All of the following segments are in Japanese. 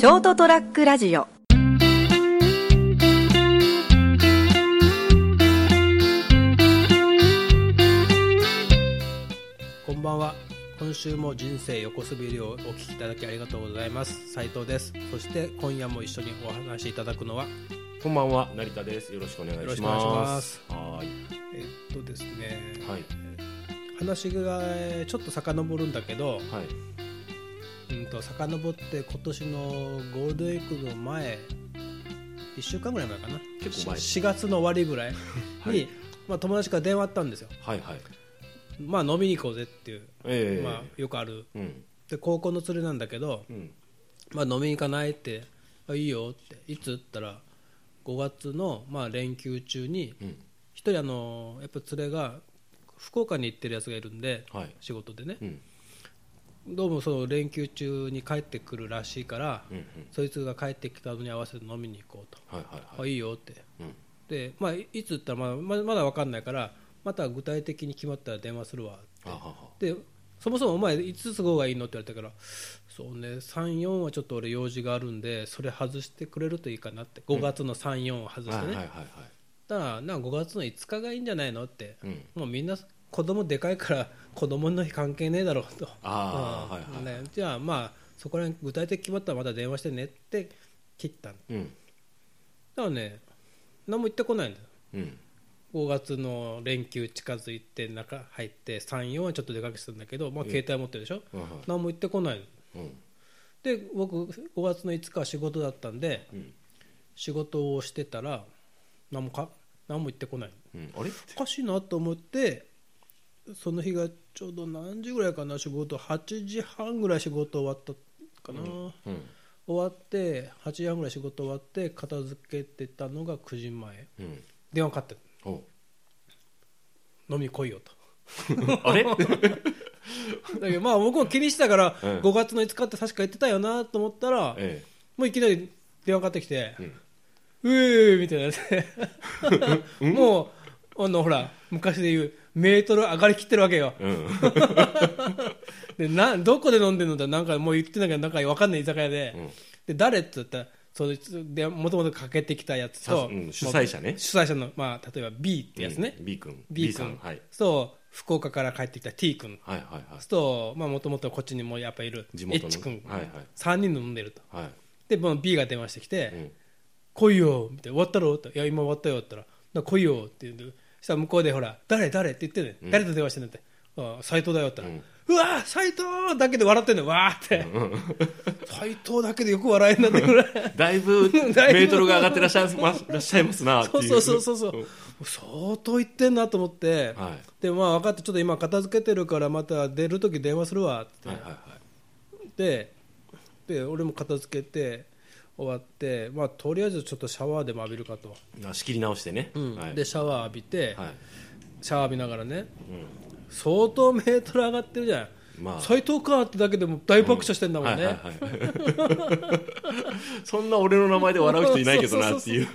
ショートトラックラジオこんばんは今週も人生横滑りをお聞きいただきありがとうございます斉藤ですそして今夜も一緒にお話しいただくのは？こんばんは、成田です。よろしくお願いします。はーい。えっとですね、はい。話がえーちょっと遡るんだけど、はい。うんと遡って今年のゴールデンウィークの前1週間ぐらい前かな？結構前4月の終わりぐらいに、はいまあ、友達から電話あったんですよはいはい。まあ飲みに行こうぜっていう、ええまあ、よくあるうん。で高校の連れなんだけど、うん。まあ、飲みに行かないってあいいよっていつ？って言ったら5月のまあ連休中にうん。一人あのやっぱ連れが福岡に行ってるやつがいるんで、はい。仕事でねうん。どうもその連休中に帰ってくるらしいから、うん。うん。そいつが帰ってきたのに合わせて飲みに行こうと、はいはいはい。あいいよってうん。で、まあ、いいつ言ったらまあままだ分かんないからまた具体的に決まったら電話するわあはは。でそもそもお前いつ都合がいいのって言われたからそうね34はちょっと俺用事があるんでそれ外してくれるといいかなって5月の34を外してね、はいはいはいはい。だからなんか5月の5日がいいんじゃないのって、うん。もうみんな子供でかいから子供の日関係ねえだろうとああ、うんはいはい。ねじゃあまあそこら辺具体的に決まったらまた電話してねって切ったうん。からね何も言ってこないんだようん。5月の連休近づいて中入って34はちょっと出かけてたんだけど、まあ、携帯持ってるでしょ、うん。何も言ってこないのうん。で僕5月の5日は仕事だったんでうん。仕事をしてたら何もか何も言ってこないうん。あれ？おかしいなと思ってその日がちょうど何時ぐらいかな仕事8時半ぐらい仕事終わったかな、うん。終わって8時半ぐらい仕事終わって片付けてたのが9時前。うん。電話かかって飲みに来いよと。あれ？だけどまあ僕も気にしてたから、うん。5月の5日って確か言ってたよなと思ったら、えもういきなり電話かかってきてえ。うん。「うえー」みたいなやつでもうあのほら昔で言うメートル上がりきってるわけようん。でなどこで飲んでるのってなんかもう言ってんだけどなんか分かんない居酒屋で,、うんで誰って言ったらもともとかけてきたやつと、さうん主催者ね主催者の、まあ、例えば B ってやつね、うん B 君。B さ君ん。はい。そう福岡から帰ってきた T 君はいはいはい。ともともとこっちにもやっぱいる地元の H 君、はいはい3人飲んでるとはい。でもう B が電話してきて「うん。来いよ」みたいな「終わったろ?」って「いや今終わったよ」って言ったら「だから来いよ」って言うんでそしたら向こうでほら「誰誰?」って言ってね、誰と電話してんのって「あ斎藤だよ」って言ったら「うわ斎藤!」だけで笑ってんのわーって。斎藤だけでよく笑えんなって。ぐらいだいぶメートルが上がってらっしゃいますらっしゃいますな。そうそうそうそうそう。相当言ってんなと思って、はい。でまあ分かってちょっと今片付けてるからまた出る時電話するわって。はいはいはい。でで俺も片付けて終わって、まあ、とりあえずちょっとシャワーでも浴びるかと、あ仕切り直してね。うんはい。でシャワー浴びて、はい。シャワー浴びながらねう相当メートル上がってるじゃん、まあ斎藤かってだけでも大爆笑してんだん。もんね。そんな俺の名前で笑う人いないけどなっていう。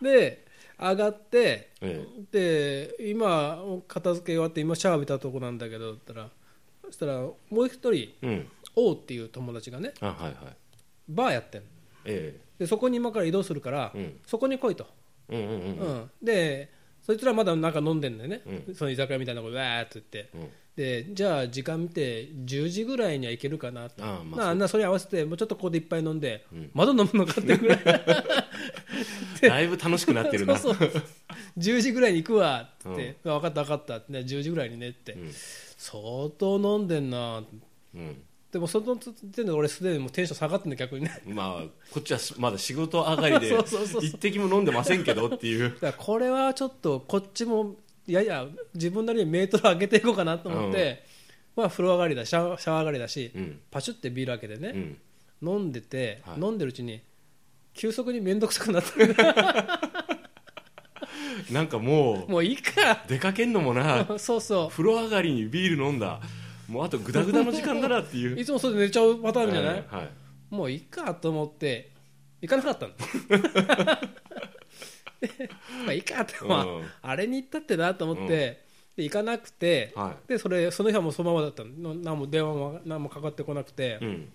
で上がってえで今片付け終わって今シャワー浴びたとこなんだけどったらそしたらもう一人えうん。王っていう友達がねあはいはい。バーやってんの。えでそこに今から移動するから、うん。そこに来いと、えうんうんうんううん。んでそいつらまだなんか飲んでんだよね、うその居酒屋みたいなとこでわーって言って、うん。でじゃあ時間見て10時ぐらいには行けるかなと。ああまあなあなそれに合わせてもうちょっとここでいっぱい飲んで、ん。まだ飲むのかってぐらい。だいぶ楽しくなってるな。そうそう。10時ぐらいに行くわって。って、分かった分かったって。10時ぐらいにねって、ん。相当飲んでんなうん。でもその時点で俺すでにもうテンション下がってんだ逆にねまあこっちはまだ仕事上がりで 一滴も飲んでませんけどっていう。だからこれはちょっとこっちもやや自分なりにメートル上げていこうかなと思って、まあ風呂上がりだシャワーシャワー上がりだし、うんパシュってビール開けてね、うん。飲んでて、はい飲んでるうちに急速に面倒くさくなって なんかもうもういいか出かけんのもな。そうそ風呂上がりにビール飲んだ。もうあとグダグダの時間だなっていう。う。いつもそれで寝ちゃうパターンじゃない、はいはい。もういいかと思って行かなかったの。で まあいいかって、まあうん。あれに行ったってなと思って、で行かなくて、はでそれその日はもうそのままだったの。何も電話も何もかかってこなくて、うん。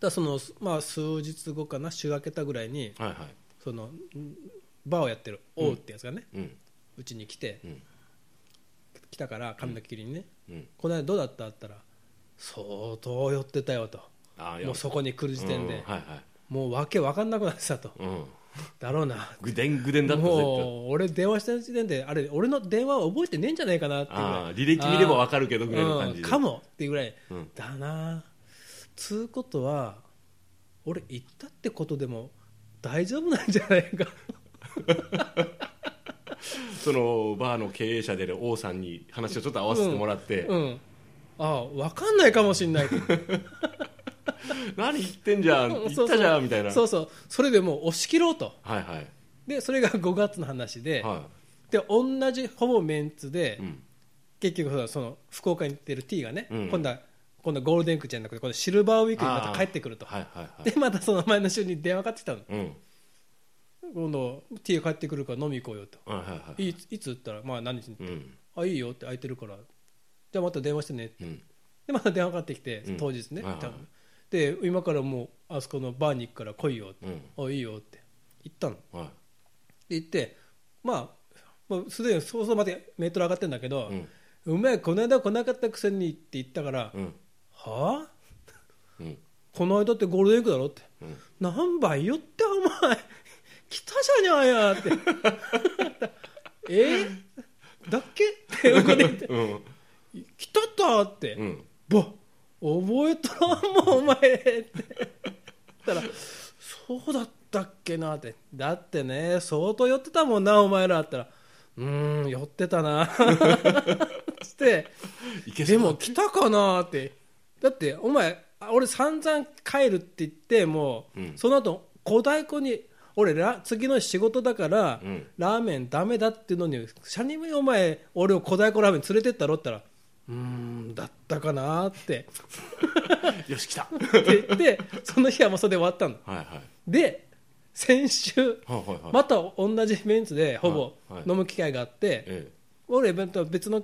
らその、まあ、数日後かな週明けたぐらいにはいはい。そのんバーをやってる王ってやつがねうん。うちに来て、うん来たから髪の毛切りにね、うん。この間どうだった？ったら相当寄ってたよと。もうそこに来る時点で、うんはいはい。もうわけわかんなくなってたと。うん。だろうな。ぐでんぐでんだったもう俺電話した時点であれ俺の電話を覚えてねえんじゃないかなっていう履歴見ればわかるけどぐらいの感じで。うんかもっていうぐらい、うん。だな。つうことは俺行ったってことでも大丈夫なんじゃないか そのバーの経営者である王さんに話をちょっと合わせてもらって、うん。ああ分かんないかもしんない。何言ってんじゃん。うん言ったじゃんみたいな。そうそう。それでもう押し切ろうと。はいはい。でそれが5月の話で、はで同じほぼメンツで、い、うん、結局そのその福岡に行ってる T がね、うん。今度は今度はゴールデンウィークじゃなくて今度シルバーウィークにまた帰ってくると、はいはいはい。でまたその前の週に電話かかってきたの。うん今度 T が帰ってくるから飲み行こうよと。はいはいはいい。ついつ言ったら？まあ何日にうん。あいいよって空いてるから。じゃあまた電話してねって。うん。でまた電話かかってきてうん。当日ね、で今からもうあそこのバーに行くから来いよって、うん。あいいよって言ったの。ではい。言ってまあもうすでにそうそうまでメートル上がってるんだけど、うん。お前この間来なかったくせにって言ったから、うん。はあ？うん。この間ってゴールデンウィークだろって、うん。何倍よってお前来たじゃにゃやって。え？だっけ？って横で言ってうん。来たったって、うん。ぼ覚えとらんもんお前って。たらそうだったっけなって。だってね相当寄ってたもんなお前らって言ったらうーん寄ってたな。つってでも来たかなって。だってお前あ俺散々帰るって言ってもう、うん。その後小太鼓に俺ら次の仕事だから、うん。ラーメンダメだっていうのにシャニムお前俺を小太鼓ラーメン連れてったろって言ったらうーんだったかなって。よし来た。って言ってその日はもうそれで終わったの。はいはい。で先週はいはいはい。また同じメンツでほぼはいはい。飲む機会があって、ええ。俺イベントは別の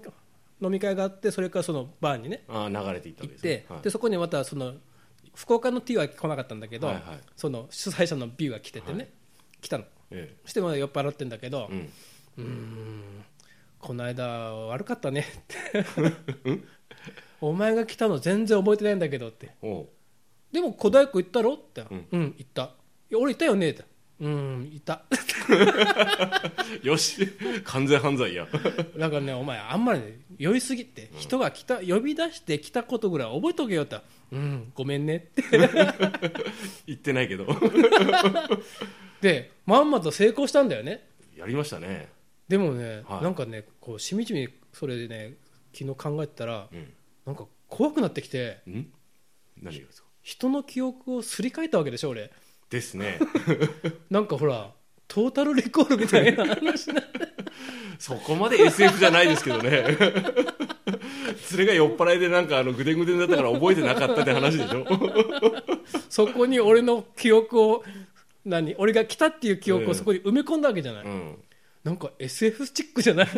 飲み会があってそれからそのバーにねああ流れていったわけですね。はい。でそこにまたその福岡の T は来なかったんだけど、はいはい。その主催者の B が来ててね、はい来たの。えそしてまだ酔っ払ってんだけど、えうん。うーんこの間悪かったね。って お前が来たの全然覚えてないんだけどって。でも小太鼓行ったろって。うん。うん、行った。いや俺行ったよねって。うん行った。よし。完全犯罪や。だからねお前あんまり、ね、酔いすぎて人が来た呼び出して来たことぐらい覚えとけよって。うんごめんねって。言ってないけどでまんまと成功したんだよね。やりましたね。でもね、はい。なんかねこうしみじみそれでね昨日考えてたらうん。なんか怖くなってきてん？何がですか？人の記憶をすり替えたわけでしょ俺。ですね。なんかほらトータルレコールみたいな話なそこまで SF じゃないですけどね。それが酔っ払いでなんかあのぐでんぐでんだったから覚えてなかったって話でしょ。そこに俺の記憶を何？俺が来たっていう記憶をそこに埋め込んだわけじゃない、うん。なんか SF チックじゃない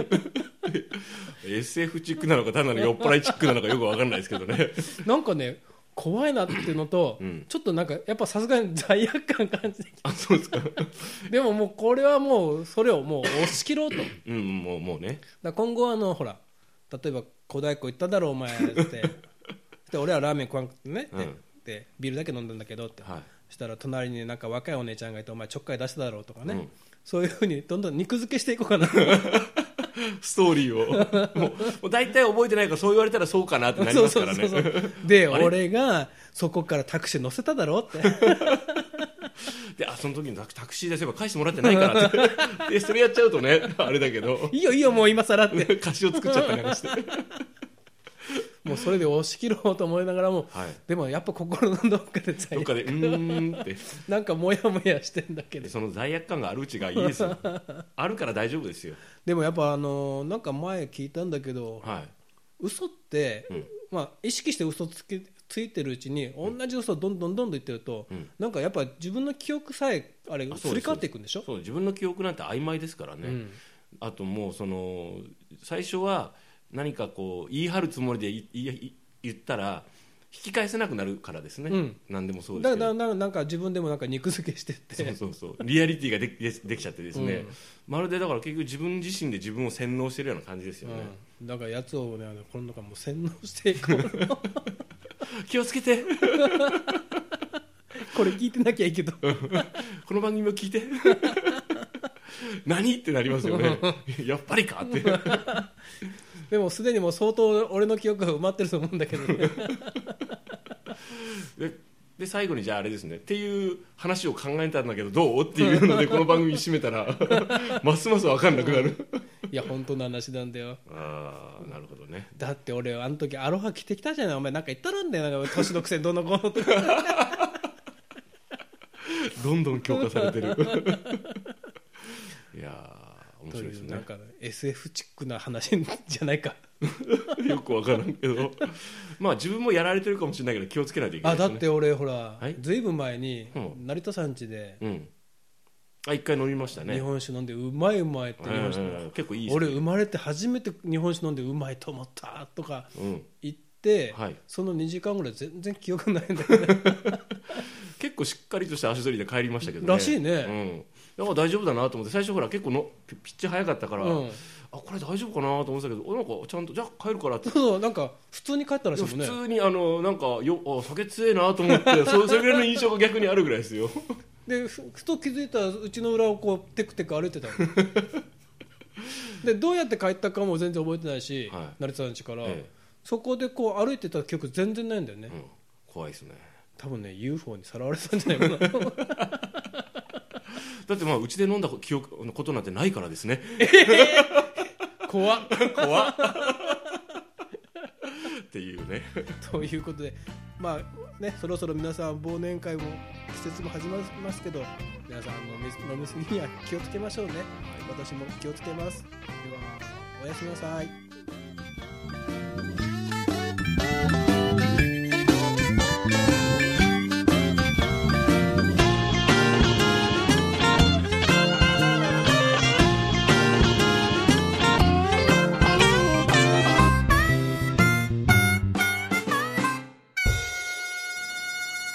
？SF チックなのか単なる酔っ払いチックなのかよくわかんないですけどね。なんかね怖いなっていうのと、うん。ちょっとなんかやっぱさすがに罪悪感感じてきあそうですか。て でももうこれはもうそれをもう押し切ろうと。うんもうもうね。ら今後はあのほら例えば小太鼓行っただろお前って で俺はラーメン食わんくてね、うん。でビールだけ飲んだんだけどって、はい。そしたら隣になんか若いお姉ちゃんがいてお前ちょっかい出しただろうとかね、うん。そういうふうにどんどん肉付けしていこうかな。ストーリーを。もう大体覚えてないからそう言われたらそうかなってなりますからね。で 俺がそこからタクシー乗せただろうって。であその時にタクタクシー出せば返してもらってないからって。でそれやっちゃうとねあれだけど。いいよいいよもう今更って。歌詞を作っちゃったりなんかしてもうそれで押し切ろうと思いながらも、はい。でもやっぱ心のどっかで罪どっかでうーんって。なんかモヤモヤしてんだけど。でその罪悪感があるうちがいいですよ。あるから大丈夫ですよ。でもやっぱあのーなんか前聞いたんだけどはい。嘘って、うん。まあ、意識して嘘つけついてるうちに同じ嘘をどんどんどんどん言ってると、うん。なんかやっぱ自分の記憶さえあれすすり替わっていくんでしょ？そう自分の記憶なんて曖昧ですからね、うん。あともうその最初は何かこう言い張るつもりでいいい言ったら引き返せなくなるからですね、うん。何でもそうでだすけど。からななんか自分でもなんか肉付けしてって。そうそうそう。リアリティがででできちゃってですね、うん。まるでだから結局自分自身で自分を洗脳してるような感じですよね、うん、だからやつをねあのこの中もう洗脳していこう。気をつけて。これ聞いてなきゃいいけど。この番組を聞いて。何？ってなりますよね。やっぱりかってでもすでにもう相当俺の記憶が埋まってると思うんだけどね。でで最後にじゃああれですね。っていう話を考えたんだけどどう？っていうのでこの番組締めたら ますます分かんなくなる。いや本当の話なんだよ。ああなるほどね。だって俺あの時アロハ着てきたじゃない？お前なんか言ったろんだよ。なんか年のくせにどんどんこうのとか。どんどん強化されてる。いやー面と白いですね。いうなんか SF チックな話じゃないか。よく分からんけど。まあ自分もやられてるかもしれないけど気をつけないといけないね。あだって俺ほら、はい。ずいぶん前にうん。成田さん家でうん。あ一回飲みましたね。日本酒飲んでうまいうまいって日本酒、うん結構いいです俺生まれて初めて日本酒飲んでうまいと思ったとかうん、言って、はい。その2時間ぐらい全然記憶ないんだよね。結構しっかりとした足取りで帰りましたけどね。らしいね。うん、だから大丈夫だなと思って最初ほら結構のピピッチ早かったから、うん。あこれ大丈夫かなと思ってたけどおなんかちゃんとじゃあ帰るからって。そうなんか普通に帰ったらしい普もんね。通にあのなんかよあ酒強えなと思ってそ それぐらいの印象が逆にあるぐらいですよ。でふふと気づいたらうちの裏をこうテクテク歩いてたの。でどうやって帰ったかも全然覚えてないし、はい。成田さん家から、えそこでこう歩いてた記憶全然ないんだよね、うん、怖いですね。多分ね UFO にさらわれてたんじゃないかな だってまあうちで飲んだ記憶のことなんてないからですね。怖っ。怖っ。っていうね。ということでまあねそろそろ皆さん忘年会も季節も始まりますけど皆さん飲み飲みすぎには気をつけましょうね、私も気をつけます。ではおやすみなさい